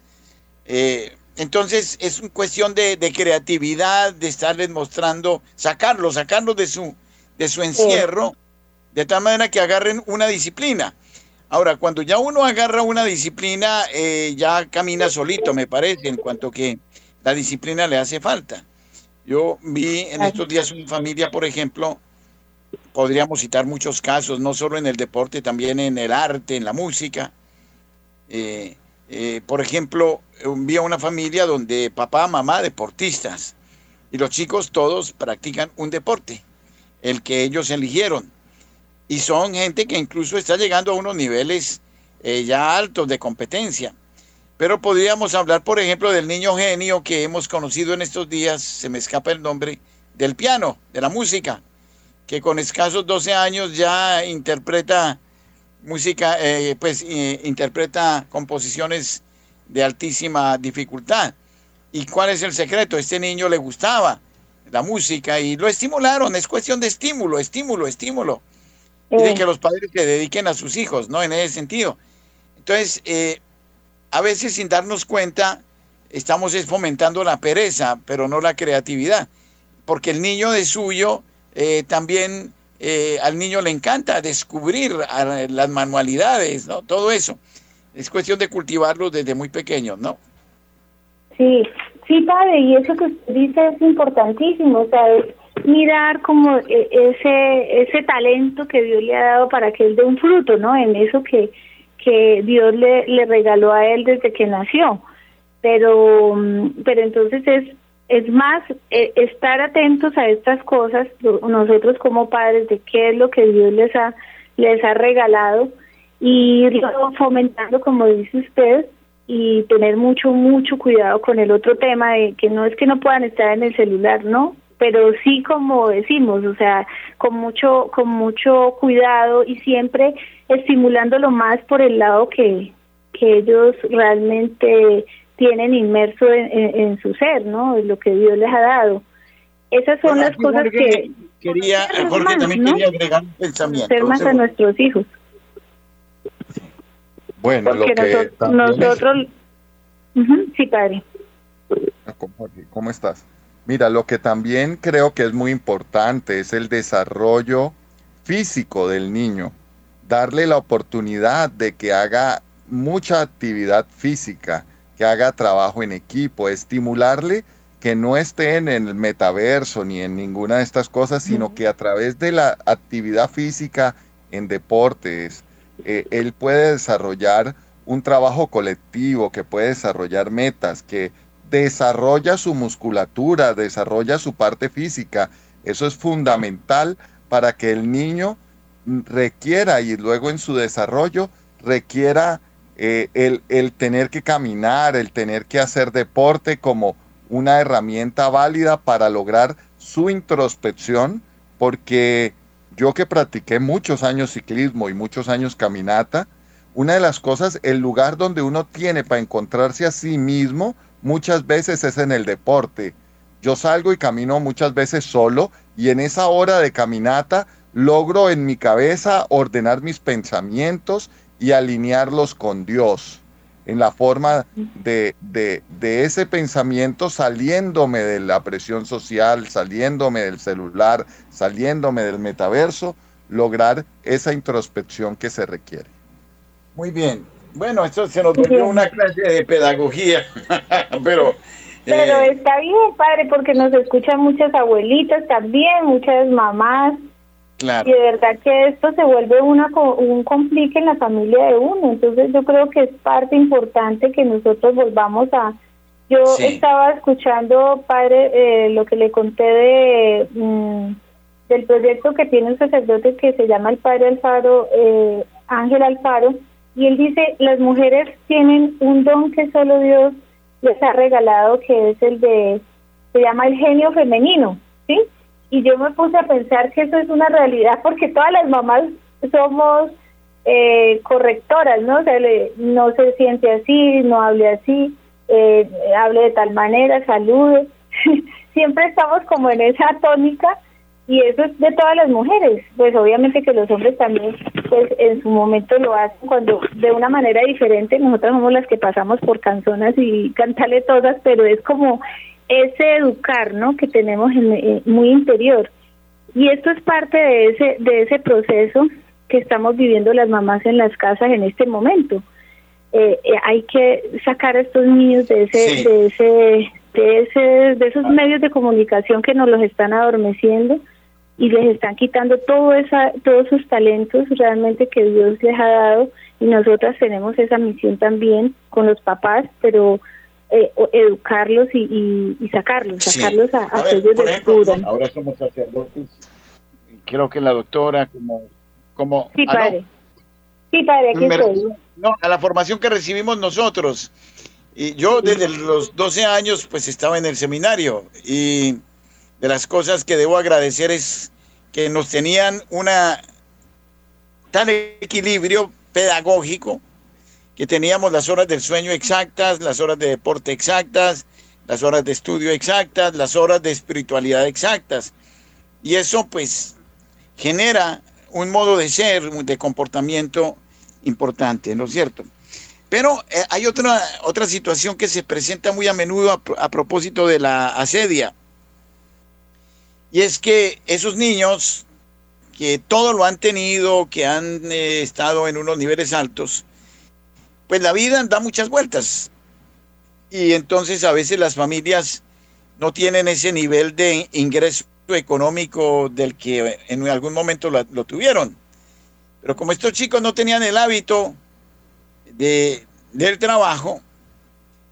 Eh, entonces es una cuestión de, creatividad, de estarles mostrando, sacarlos, sacarlos de su, de su encierro, de tal manera que agarren una disciplina. Ahora, cuando ya uno agarra una disciplina, eh, ya camina solito, me parece, en cuanto que la disciplina le hace falta. Yo vi en estos días una familia, por ejemplo, podríamos citar muchos casos, no solo en el deporte, también en el arte, en la música. Eh, eh, por ejemplo, vi a una familia donde papá, mamá, deportistas, y los chicos todos practican un deporte, el que ellos eligieron. Y son gente que incluso está llegando a unos niveles eh, ya altos de competencia. Pero podríamos hablar, por ejemplo, del niño genio que hemos conocido en estos días, se me escapa el nombre, del piano, de la música, que con escasos 12 años ya interpreta música, eh, pues eh, interpreta composiciones de altísima dificultad. ¿Y cuál es el secreto? Este niño le gustaba la música y lo estimularon, es cuestión de estímulo, estímulo, estímulo. Y de que los padres se dediquen a sus hijos, ¿no? En ese sentido. Entonces, eh, a veces sin darnos cuenta, estamos fomentando la pereza, pero no la creatividad. Porque el niño de suyo también eh, al niño le encanta descubrir las manualidades, ¿no? Todo eso. Es cuestión de cultivarlo desde muy pequeño, ¿no? Sí, sí, padre, y eso que usted dice es importantísimo, o sea, es mirar como eh, ese ese talento que Dios le ha dado para que él dé un fruto, ¿no? En eso que, que Dios le, le regaló a él desde que nació. Pero, mm, pero entonces es es más eh, estar atentos a estas cosas nosotros como padres de qué es lo que Dios les ha les ha regalado y fomentando como dice usted y tener mucho mucho cuidado con el otro tema de que no es que no puedan estar en el celular no pero sí como decimos o sea con mucho con mucho cuidado y siempre estimulándolo más por el lado que que ellos realmente tienen inmerso en, su ser, ¿no? Lo que Dios les ha dado. Esas son las cosas que... Quería, Jorge también quería agregar un pensamiento. Ser más a nuestros hijos. Bueno, lo que nosotros... sí, padre. Ah, ¿Cómo estás? Mira, lo que también creo que es muy importante es el desarrollo físico del niño, darle la oportunidad de que haga mucha actividad física, que haga trabajo en equipo, estimularle que no esté en el metaverso ni en ninguna de estas cosas, sino que a través de la actividad física en deportes, eh, él puede desarrollar un trabajo colectivo, que puede desarrollar metas, que desarrolla su musculatura, desarrolla su parte física. Eso es fundamental para que el niño requiera y luego en su desarrollo requiera eh, el, el tener que caminar, el tener que hacer deporte como una herramienta válida para lograr su introspección, porque yo que practiqué muchos años ciclismo y muchos años caminata, una de las cosas, el lugar donde uno tiene para encontrarse a sí mismo, muchas veces es en el deporte. Yo salgo y camino muchas veces solo y en esa hora de caminata logro en mi cabeza ordenar mis pensamientos y alinearlos con Dios en la forma de, de, de, ese pensamiento saliéndome de la presión social, saliéndome del celular, saliéndome del metaverso, lograr esa introspección que se requiere. Muy bien. Bueno, esto se nos volvió una clase de pedagogía, pero... Pero eh, está bien, padre, porque nos escuchan muchas abuelitas también, muchas mamás. Claro. Y de verdad que esto se vuelve una, un complique en la familia de uno. Entonces yo creo que es parte importante que nosotros volvamos a... Yo estaba escuchando, padre, eh, lo que le conté de mm, del proyecto que tiene un sacerdote que se llama el padre Alfaro, eh, Ángel Alfaro, y él dice, las mujeres tienen un don que solo Dios les ha regalado, que es el de, se llama el genio femenino, ¿sí? Y yo me puse a pensar que eso es una realidad porque todas las mamás somos eh, correctoras, ¿no? O sea, no se siente así, no hable así, eh, hable de tal manera, salude. Siempre estamos como en esa tónica y eso es de todas las mujeres pues obviamente que los hombres también pues en su momento lo hacen cuando de una manera diferente nosotras somos las que pasamos por canzonas y cantarle todas pero es como ese educar no que tenemos en, muy interior. Y esto es parte de ese de ese proceso que estamos viviendo las mamás en las casas en este momento. Eh, eh, hay que sacar a estos niños de ese de ese de, ese, de esos medios de comunicación que nos los están adormeciendo y les están quitando todo esa, todos sus talentos realmente que Dios les ha dado. Y nosotras tenemos esa misión también con los papás, pero eh, educarlos y, y, sacarlos, sacarlos a, a, ellos de Ahora somos sacerdotes, creo que la doctora como... como sí, ah, padre. Sí, padre, aquí estoy. No, a la formación que recibimos nosotros. Y yo desde los 12 años pues estaba en el seminario y de las cosas que debo agradecer es que nos tenían una tal equilibrio pedagógico que teníamos las horas del sueño exactas, las horas de deporte exactas, las horas de estudio exactas, las horas de espiritualidad exactas. Y eso pues genera un modo de ser, de comportamiento importante, ¿no es cierto? Pero eh, hay otra, otra situación que se presenta muy a menudo a, propósito de la asedia. Y es que esos niños que todo lo han tenido, que han eh, estado en unos niveles altos, pues la vida da muchas vueltas. Y entonces a veces las familias no tienen ese nivel de ingreso económico del que en algún momento lo, tuvieron. Pero como estos chicos no tenían el hábito de, del trabajo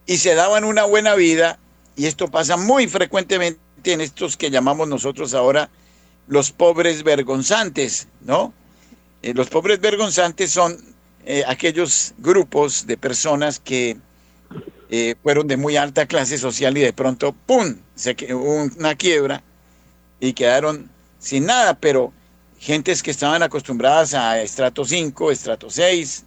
y se daban una buena vida, y esto pasa muy frecuentemente en estos que llamamos nosotros ahora los pobres vergonzantes, ¿no? Eh, los pobres vergonzantes son eh, aquellos grupos de personas que eh, fueron de muy alta clase social y de pronto, ¡pum!, se hubo una quiebra y quedaron sin nada, pero gentes que estaban acostumbradas a estrato 5, estrato 6,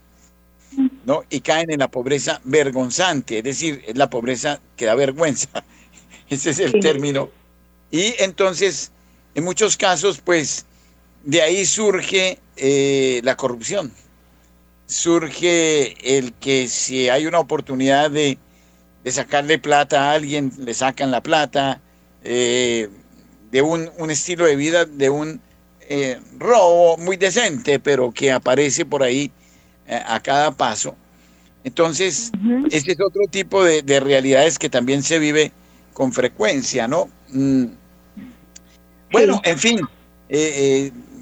¿no? Y caen en la pobreza vergonzante, es decir, es la pobreza que da vergüenza. Ese es el término. Y entonces, en muchos casos, pues, de ahí surge eh, la corrupción. Surge el que si hay una oportunidad de, sacarle plata a alguien, le sacan la plata, eh, de un, un, estilo de vida, de un eh, robo muy decente, pero que aparece por ahí eh, a cada paso. Entonces, ese es otro tipo de, realidades que también se vive con frecuencia, ¿no? Mm. Bueno, en fin,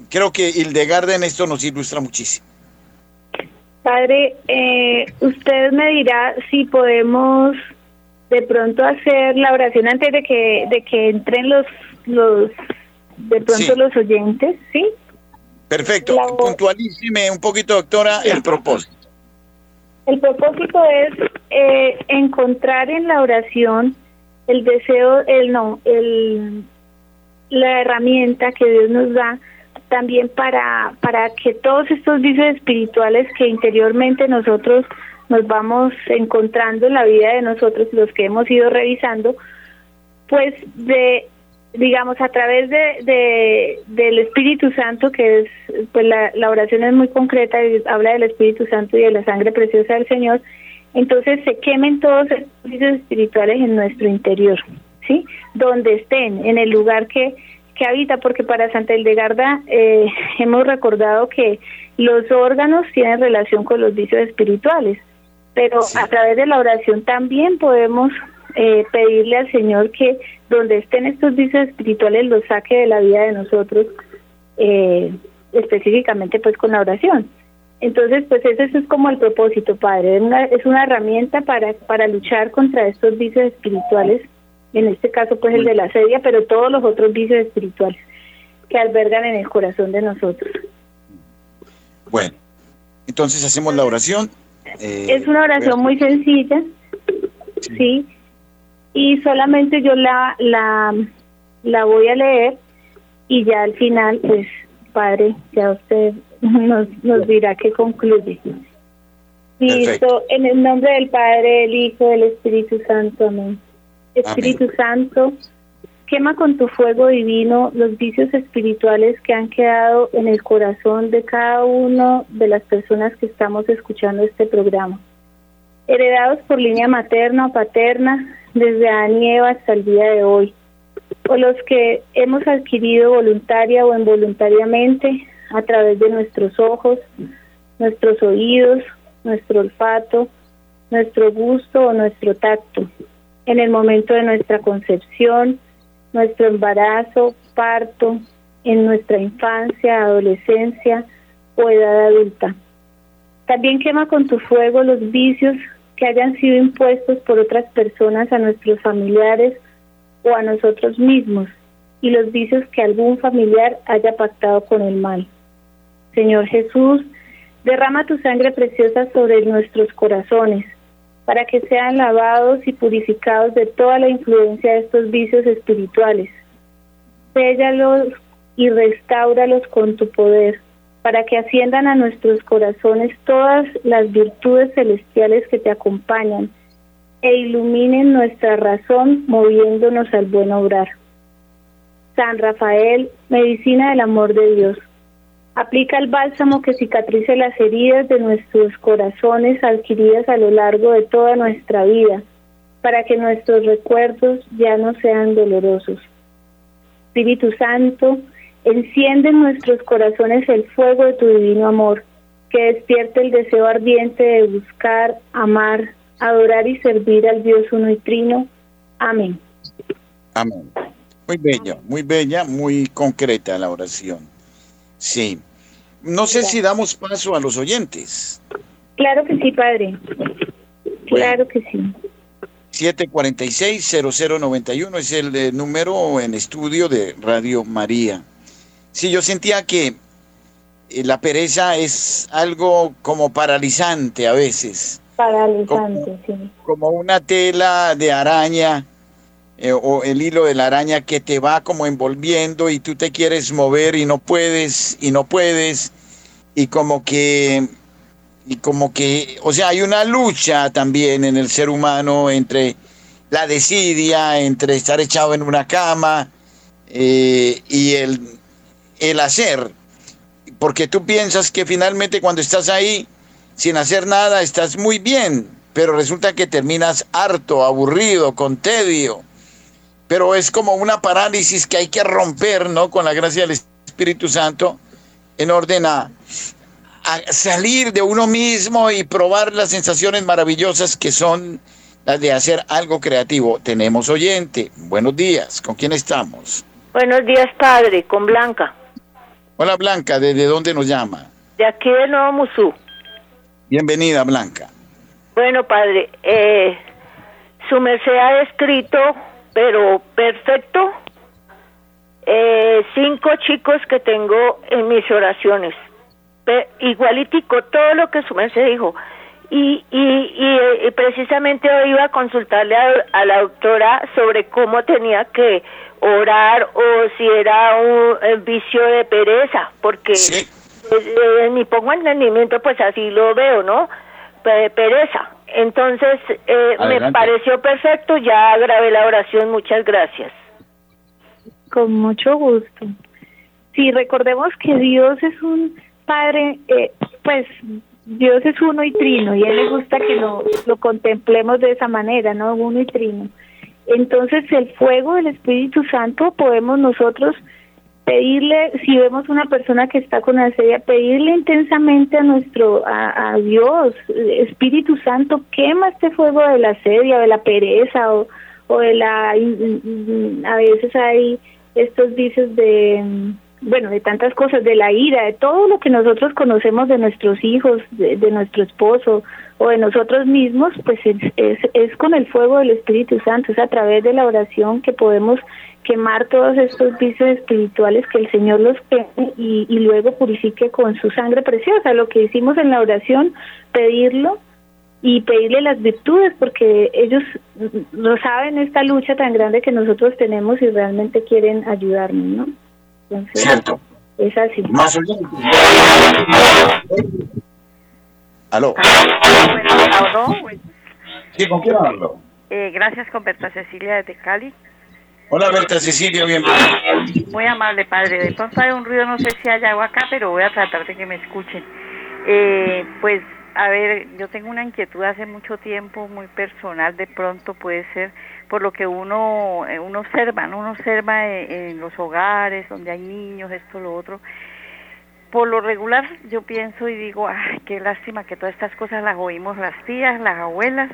creo que Hildegarda en esto nos ilustra muchísimo. Padre, usted me dirá si podemos de pronto hacer la oración antes de que de que entren los los de pronto los oyentes, ¿sí? Perfecto. Puntualísime un poquito, doctora, el propósito. El propósito es eh, encontrar en la oración el deseo, el no, el la herramienta que Dios nos da también para para que todos estos vicios espirituales que interiormente nosotros nos vamos encontrando en la vida de nosotros los que hemos ido revisando pues de digamos, a través de, del Espíritu Santo, que es, pues la, la oración es muy concreta y habla del Espíritu Santo y de la sangre preciosa del Señor, entonces se quemen todos los espíritus espirituales en nuestro interior, ¿sí? Donde estén, en el lugar que, que habita, porque para Santa Hildegarda eh, hemos recordado que los órganos tienen relación con los vicios espirituales, pero a través de la oración también podemos eh, pedirle al Señor que donde estén estos vicios espirituales los saque de la vida de nosotros, eh, específicamente pues con la oración. Entonces, pues ese es como el propósito, Padre. Es una, es una herramienta para, para luchar contra estos vicios espirituales, en este caso pues el de la sedia, pero todos los otros vicios espirituales que albergan en el corazón de nosotros. Bueno, entonces hacemos la oración. Eh, es una oración muy sencilla, sí y solamente yo la, la, la voy a leer y ya al final, pues, Padre, ya usted nos, nos dirá qué concluye. Listo, en el nombre del Padre, del Hijo, del Espíritu Santo, amén. Espíritu Santo, quema con tu fuego divino los vicios espirituales que han quedado en el corazón de cada uno de las personas que estamos escuchando este programa. Heredados por línea materna o paterna, desde Adán y Eva hasta el día de hoy, o los que hemos adquirido voluntaria o involuntariamente a través de nuestros ojos, nuestros oídos, nuestro olfato, nuestro gusto o nuestro tacto, en el momento de nuestra concepción, nuestro embarazo, parto, en nuestra infancia, adolescencia o edad adulta. También quema con tu fuego los vicios que hayan sido impuestos por otras personas a nuestros familiares o a nosotros mismos y los vicios que algún familiar haya pactado con el mal. Señor Jesús, derrama tu sangre preciosa sobre nuestros corazones para que sean lavados y purificados de toda la influencia de estos vicios espirituales. Séllalos y restauralos con tu poder para que asciendan a nuestros corazones todas las virtudes celestiales que te acompañan e iluminen nuestra razón moviéndonos al buen obrar. San Rafael, medicina del amor de Dios, aplica el bálsamo que cicatrice las heridas de nuestros corazones adquiridas a lo largo de toda nuestra vida, para que nuestros recuerdos ya no sean dolorosos. Espíritu Santo, Enciende en nuestros corazones el fuego de tu divino amor, que despierte el deseo ardiente de buscar, amar, adorar y servir al Dios uno y trino. Amén. Amén. Muy bella, muy bella, muy concreta la oración. Sí. No sé si damos paso a los oyentes. Claro que sí, padre. Claro que sí. 746-0091 es el eh, número en estudio de Radio María. Sí, yo sentía que eh, la pereza es algo como paralizante a veces. Paralizante, sí. Como una tela de araña eh, o el hilo de la araña que te va como envolviendo y tú te quieres mover y no puedes y no puedes y como que y como que, o sea, hay una lucha también en el ser humano entre la desidia, entre estar echado en una cama eh, y el el hacer, porque tú piensas que finalmente cuando estás ahí sin hacer nada estás muy bien, pero resulta que terminas harto, aburrido, con tedio. Pero es como una parálisis que hay que romper, ¿no? Con la gracia del Espíritu Santo en orden a, a salir de uno mismo y probar las sensaciones maravillosas que son las de hacer algo creativo. Tenemos oyente. Buenos días. ¿Con quién estamos? Buenos días, padre. Con Blanca. Hola, Blanca. ¿Desde dónde nos llama? De aquí de Nuevo Musú. Bienvenida, Blanca. Bueno, padre, eh, su merced ha descrito, pero perfecto, eh, cinco chicos que tengo en mis oraciones. igualitico todo lo que su merced dijo. Y, y, precisamente hoy iba a consultarle a, la doctora sobre cómo tenía que orar o si era un vicio de pereza, porque en mi pongo entendimiento pues así lo veo, ¿no? pereza. Entonces, eh, me pareció perfecto, ya grabé la oración, muchas gracias. Con mucho gusto. Sí, recordemos que Dios es un Padre, eh, pues Dios es uno y trino, y a Él le gusta que lo, lo contemplemos de esa manera, ¿no? Uno y trino. Entonces, el fuego del Espíritu Santo podemos nosotros pedirle, si vemos una persona que está con asedia, pedirle intensamente a nuestro, a, Dios, Espíritu Santo, quema este fuego de la asedia, de la pereza o, o de la, a veces hay estos vicios de, bueno, de tantas cosas, de la ira, de todo lo que nosotros conocemos de nuestros hijos, de, nuestro esposo o de nosotros mismos, pues es, es, es con el fuego del Espíritu Santo, es a través de la oración que podemos quemar todos estos vicios espirituales que el Señor los queme y, y luego purifique con su sangre preciosa. Lo que hicimos en la oración, pedirlo y pedirle las virtudes porque ellos no saben esta lucha tan grande que nosotros tenemos y realmente quieren ayudarnos, ¿no? Entonces, Cierto. Es así. Más ¿Aló? Sí, ¿con quién hablo? Eh, gracias, con Berta Cecilia de Cali. Hola Berta Cecilia, bienvenida. Muy amable padre, de pronto hay un ruido, no sé si hay agua acá, pero voy a tratar de que me escuchen. Eh, pues a ver, yo tengo una inquietud hace mucho tiempo, muy personal, de pronto puede ser por lo que uno, eh, uno observa, ¿no? uno observa eh, en, los hogares donde hay niños, esto, lo otro. Por lo regular yo pienso y digo, ay, qué lástima que todas estas cosas las oímos las tías, las abuelas,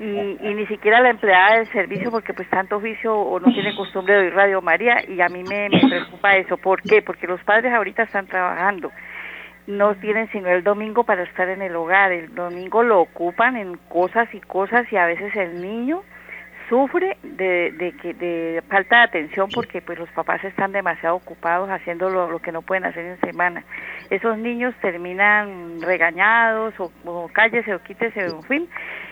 y, y, ni siquiera la empleada del servicio porque pues tanto oficio o no tiene costumbre de oír Radio María y a mí me, me preocupa eso. ¿Por qué? Porque los padres ahorita están trabajando, no tienen sino el domingo para estar en el hogar, el domingo lo ocupan en cosas y cosas y a veces el niño sufre de, de, de falta de atención porque pues los papás están demasiado ocupados haciendo lo, que no pueden hacer en semana. Esos niños terminan regañados o, o cállese o quítese, en fin.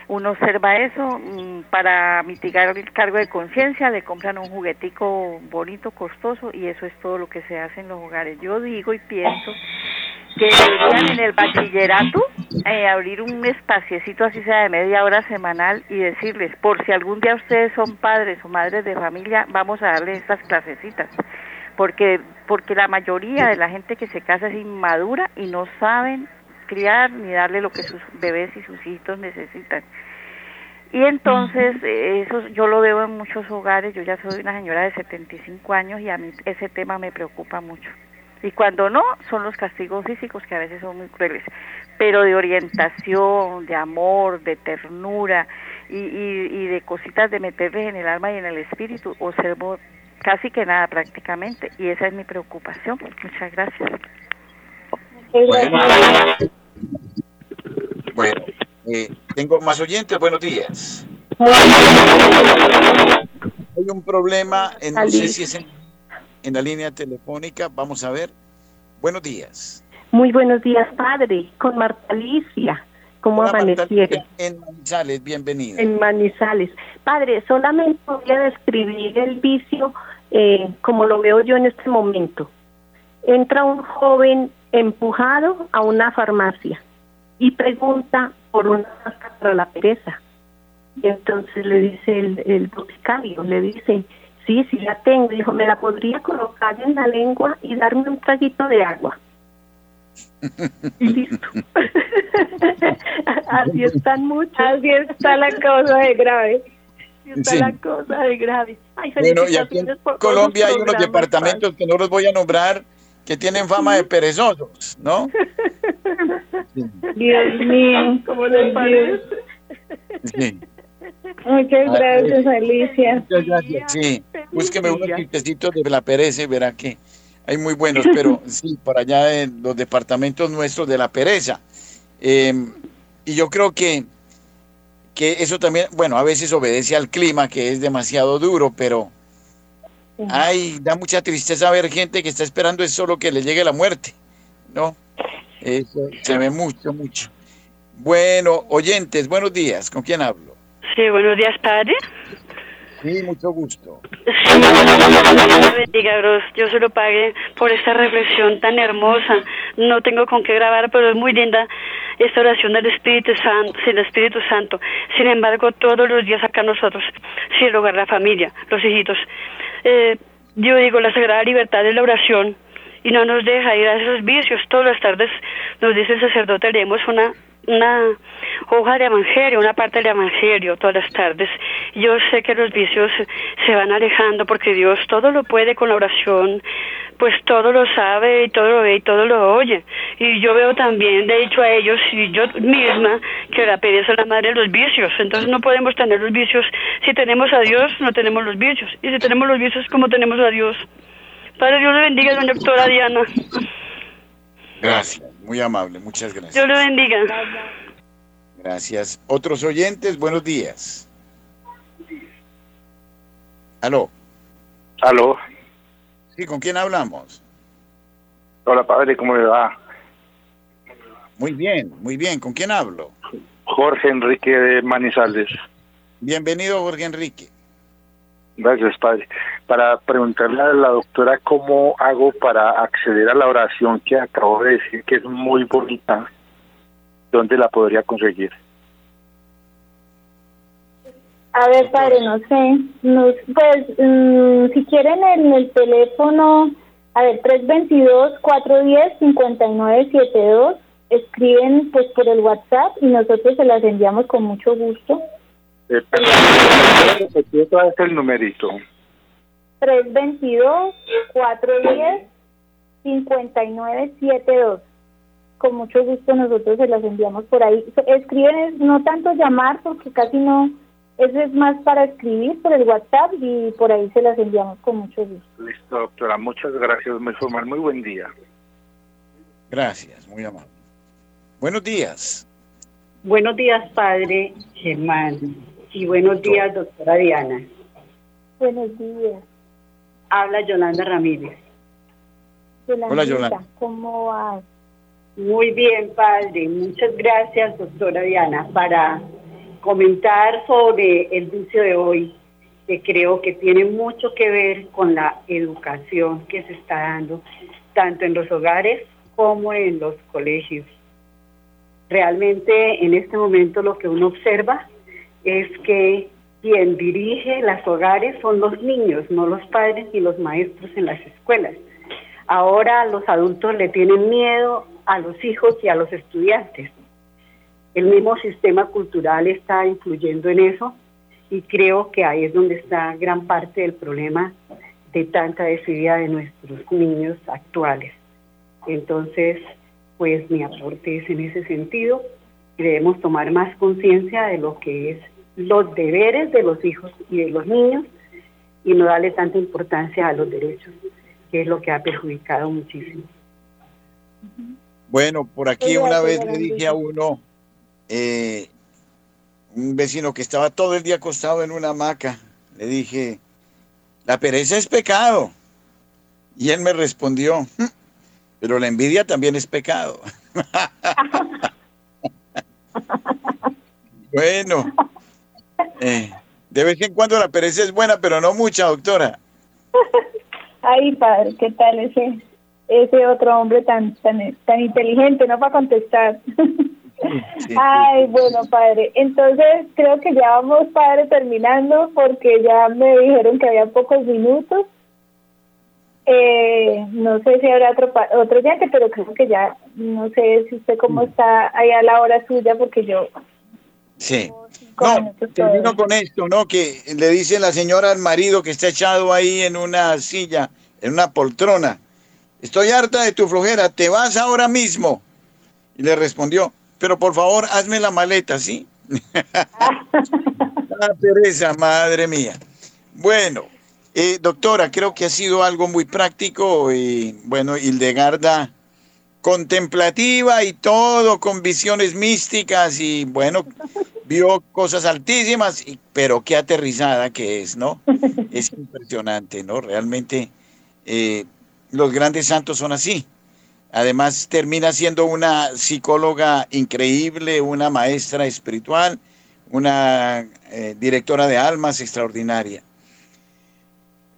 Uno observa eso mm, para mitigar el cargo de conciencia, le compran un juguetico bonito, costoso y eso es todo lo que se hace en los hogares. Yo digo y pienso que deberían en el bachillerato eh, abrir un espaciecito así sea de media hora semanal y decirles, por si algún día ustedes son padres o madres de familia, vamos a darles estas clasecitas. Porque, porque la mayoría de la gente que se casa es inmadura y no saben criar ni darle lo que sus bebés y sus hijos necesitan. Y entonces, eh, eso yo lo veo en muchos hogares, yo ya soy una señora de 75 años y a mí ese tema me preocupa mucho. Y cuando no, son los castigos físicos que a veces son muy crueles, pero de orientación, de amor, de ternura y, y, de cositas de meterles en el alma y en el espíritu, observo casi que nada prácticamente y esa es mi preocupación. Muchas gracias. Bueno, eh, tengo más oyentes, buenos días. Hay un problema, en, no sé si es en en la línea telefónica. Vamos a ver. Buenos días. Muy buenos días, padre. Con Marta Alicia. ¿Cómo amanecieron? En Manizales, bienvenida. En Manizales. Padre, solamente voy a describir el vicio eh, como lo veo yo en este momento. Entra un joven empujado a una farmacia y pregunta por una máscara para la pereza. Y entonces le dice el, el boticario, le dice, Sí, sí la tengo. Dijo, ¿me la podría colocar en la lengua y darme un traguito de agua? y listo. Así están muchos. Así está la cosa de grave. está Sí. la cosa de grave. Ay, Bueno, y aquí en felicitaciones por todos Colombia hay unos departamentos que no los voy a nombrar que tienen fama de perezosos, ¿no? Dios mío. ¿Cómo les parece? Sí. Muchas gracias, Alicia. Muchas gracias. Sí, búsqueme unos de la pereza y verá que hay muy buenos, pero sí, por allá en los departamentos nuestros de la pereza. Eh, y yo creo que, que eso también, bueno, a veces obedece al clima, que es demasiado duro, pero Sí. ay, da mucha tristeza ver gente que está esperando es solo que le llegue la muerte, ¿no? Eso se ve mucho, mucho. Bueno, oyentes, buenos días. ¿Con quién hablo? Sí, buenos días, padre. Sí, mucho gusto. Dios bendiga, Gros. Yo se lo pague por esta reflexión tan hermosa. No tengo con qué grabar, pero es muy linda esta oración del Espíritu Santo, sin Espíritu Santo. Sin embargo, todos los días acá nosotros, sin la familia, los hijitos. Eh, yo digo, la sagrada libertad es la oración y no nos deja ir a esos vicios. Todas las tardes nos dice el sacerdote, leemos una una hoja de evangelio, una parte del evangelio todas las tardes. Yo sé que los vicios se van alejando porque Dios todo lo puede con la oración, pues todo lo sabe y todo lo ve y todo lo oye. Y yo veo también, de hecho a ellos y yo misma, que la pereza es la madre de los vicios. Entonces no podemos tener los vicios. Si tenemos a Dios, no tenemos los vicios. Y si tenemos los vicios, como tenemos a Dios? Padre Dios le bendiga, doctora Diana. Gracias, muy amable, muchas gracias. Dios le bendiga. Gracias. Otros oyentes, buenos días. Aló. Aló. Sí, ¿con quién hablamos? Hola, padre, ¿cómo le va? Muy bien, muy bien. ¿Con quién hablo? Jorge Enrique de Manizales. Bienvenido, Jorge Enrique. Gracias, padre. Para preguntarle a la doctora cómo hago para acceder a la oración que acabo de decir, que es muy bonita, ¿dónde la podría conseguir? A ver, padre, no sé. Nos, pues, mm, si quieren en el teléfono, a ver, 322-410-5972, escriben pues por el WhatsApp y nosotros se las enviamos con mucho gusto. Eh, perdón, otra vez el numerito. 322-410-5972. Con mucho gusto nosotros se las enviamos por ahí. Escriben, es no tanto llamar porque casi no, eso es más para escribir por el WhatsApp y por ahí se las enviamos con mucho gusto. Listo, doctora. Muchas gracias. Muy formal. Muy buen día. Gracias, muy amable. Buenos días. Buenos días, padre Germán. Y buenos días, doctora Diana. Buenos días. Habla Yolanda Ramírez. Hola, Yolanda. ¿Cómo vas? Muy bien, padre. Muchas gracias, doctora Diana, para comentar sobre el vicio de hoy, que creo que tiene mucho que ver con la educación que se está dando, tanto en los hogares como en los colegios. Realmente en este momento lo que uno observa es que quien dirige los hogares son los niños, no los padres ni los maestros en las escuelas. Ahora los adultos le tienen miedo a los hijos y a los estudiantes. El mismo sistema cultural está influyendo en eso y creo que ahí es donde está gran parte del problema de tanta desidia de nuestros niños actuales. Entonces, pues mi aporte es en ese sentido. Debemos tomar más conciencia de lo que es los deberes de los hijos y de los niños y no darle tanta importancia a los derechos, que es lo que ha perjudicado muchísimo. Bueno, por aquí Sí, una vez le dije a uno, eh, un vecino que estaba todo el día acostado en una hamaca, le dije, la pereza es pecado. Y él me respondió, "Mm, pero la envidia también es pecado. bueno, eh, de vez en cuando la pereza es buena, pero no mucha, doctora. Ay, padre, ¿qué tal ese ese otro hombre tan tan tan inteligente, no para contestar? Sí, Ay, bueno, padre. Entonces, creo que ya vamos, padre, terminando porque ya me dijeron que había pocos minutos. Eh, no sé si habrá otro otro oyente, pero creo que ya, no sé si usted cómo está ahí a la hora suya, porque yo Sí. No, termino con esto, ¿no? Que le dice la señora al marido que está echado ahí en una silla, en una poltrona. Estoy harta de tu flojera, te vas ahora mismo. Y le respondió, pero por favor, hazme la maleta, ¿sí? ah, pereza, madre mía. Bueno, eh, doctora, creo que ha sido algo muy práctico y bueno, Hildegarda contemplativa y todo con visiones místicas y bueno, vio cosas altísimas, pero qué aterrizada que es, ¿no? Es impresionante, ¿no? Realmente eh, los grandes santos son así. Además, termina siendo una psicóloga increíble, una maestra espiritual, una eh, directora de almas extraordinaria.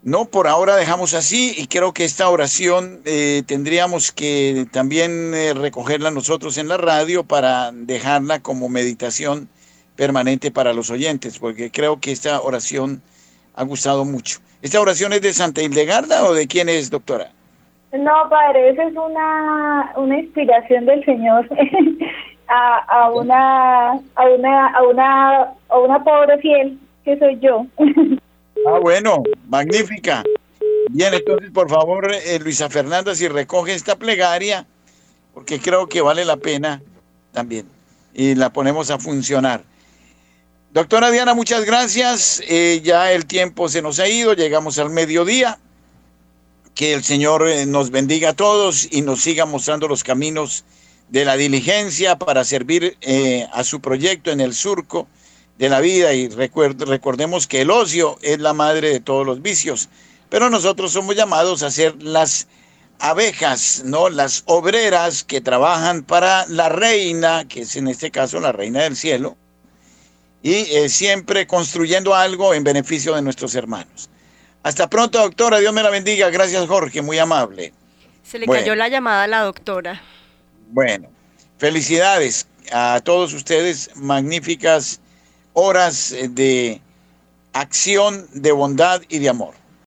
No, por ahora dejamos así y creo que esta oración eh, tendríamos que también eh, recogerla nosotros en la radio para dejarla como meditación permanente para los oyentes, porque creo que esta oración ha gustado mucho. ¿Esta oración es de Santa Hildegarda o de quién es, doctora? No, padre, esa es una, una inspiración del Señor a, a, una, a, una, a, una, a una pobre fiel que soy yo. ah, bueno, magnífica. Bien, entonces, por favor, eh, Luisa Fernanda, si recoge esta plegaria, porque creo que vale la pena también, y la ponemos a funcionar. Doctora Diana, muchas gracias. Eh, ya el tiempo se nos ha ido, llegamos al mediodía que el Señor eh, nos bendiga a todos y nos siga mostrando los caminos de la diligencia para servir a su proyecto en el surco de la vida y recordemos que el ocio es la madre de todos los vicios, pero nosotros somos llamados a ser las abejas, ¿no? Las obreras que trabajan para la reina, que es en este caso la reina del cielo, y eh, siempre construyendo algo en beneficio de nuestros hermanos. Hasta pronto, doctora. Dios me la bendiga. Gracias, Jorge. Muy amable. Se le cayó la llamada a la doctora. Bueno, felicidades a todos ustedes. Magníficas horas de acción, de bondad y de amor.